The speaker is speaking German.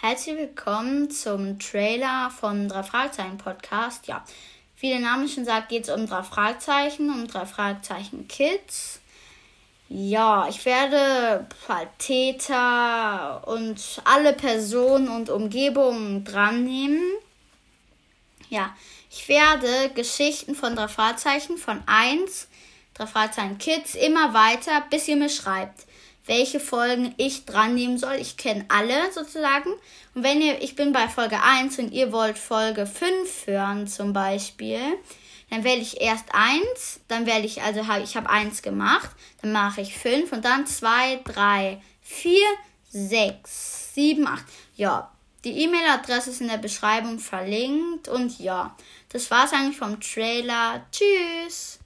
Herzlich willkommen zum Trailer vom drei Fragezeichen Podcast. Ja, wie der Name schon sagt, geht es um drei Fragezeichen, um drei Fragezeichen Kids. Ja, ich werde halt Täter und alle Personen und Umgebungen dran nehmen. Ja, ich werde Geschichten von drei Fragezeichen von 1, drei Fragezeichen Kids immer weiter, bis ihr mir schreibt welche Folgen ich dran nehmen soll. Ich kenne alle sozusagen. Und wenn ihr, ich bin bei Folge 1 und ihr wollt Folge 5 hören zum Beispiel, dann wähle ich erst 1, dann wähle ich, also hab, ich habe 1 gemacht, dann mache ich 5 und dann 2, 3, 4, 6, 7, 8. Ja, die E-Mail-Adresse ist in der Beschreibung verlinkt und ja, das war's eigentlich vom Trailer. Tschüss!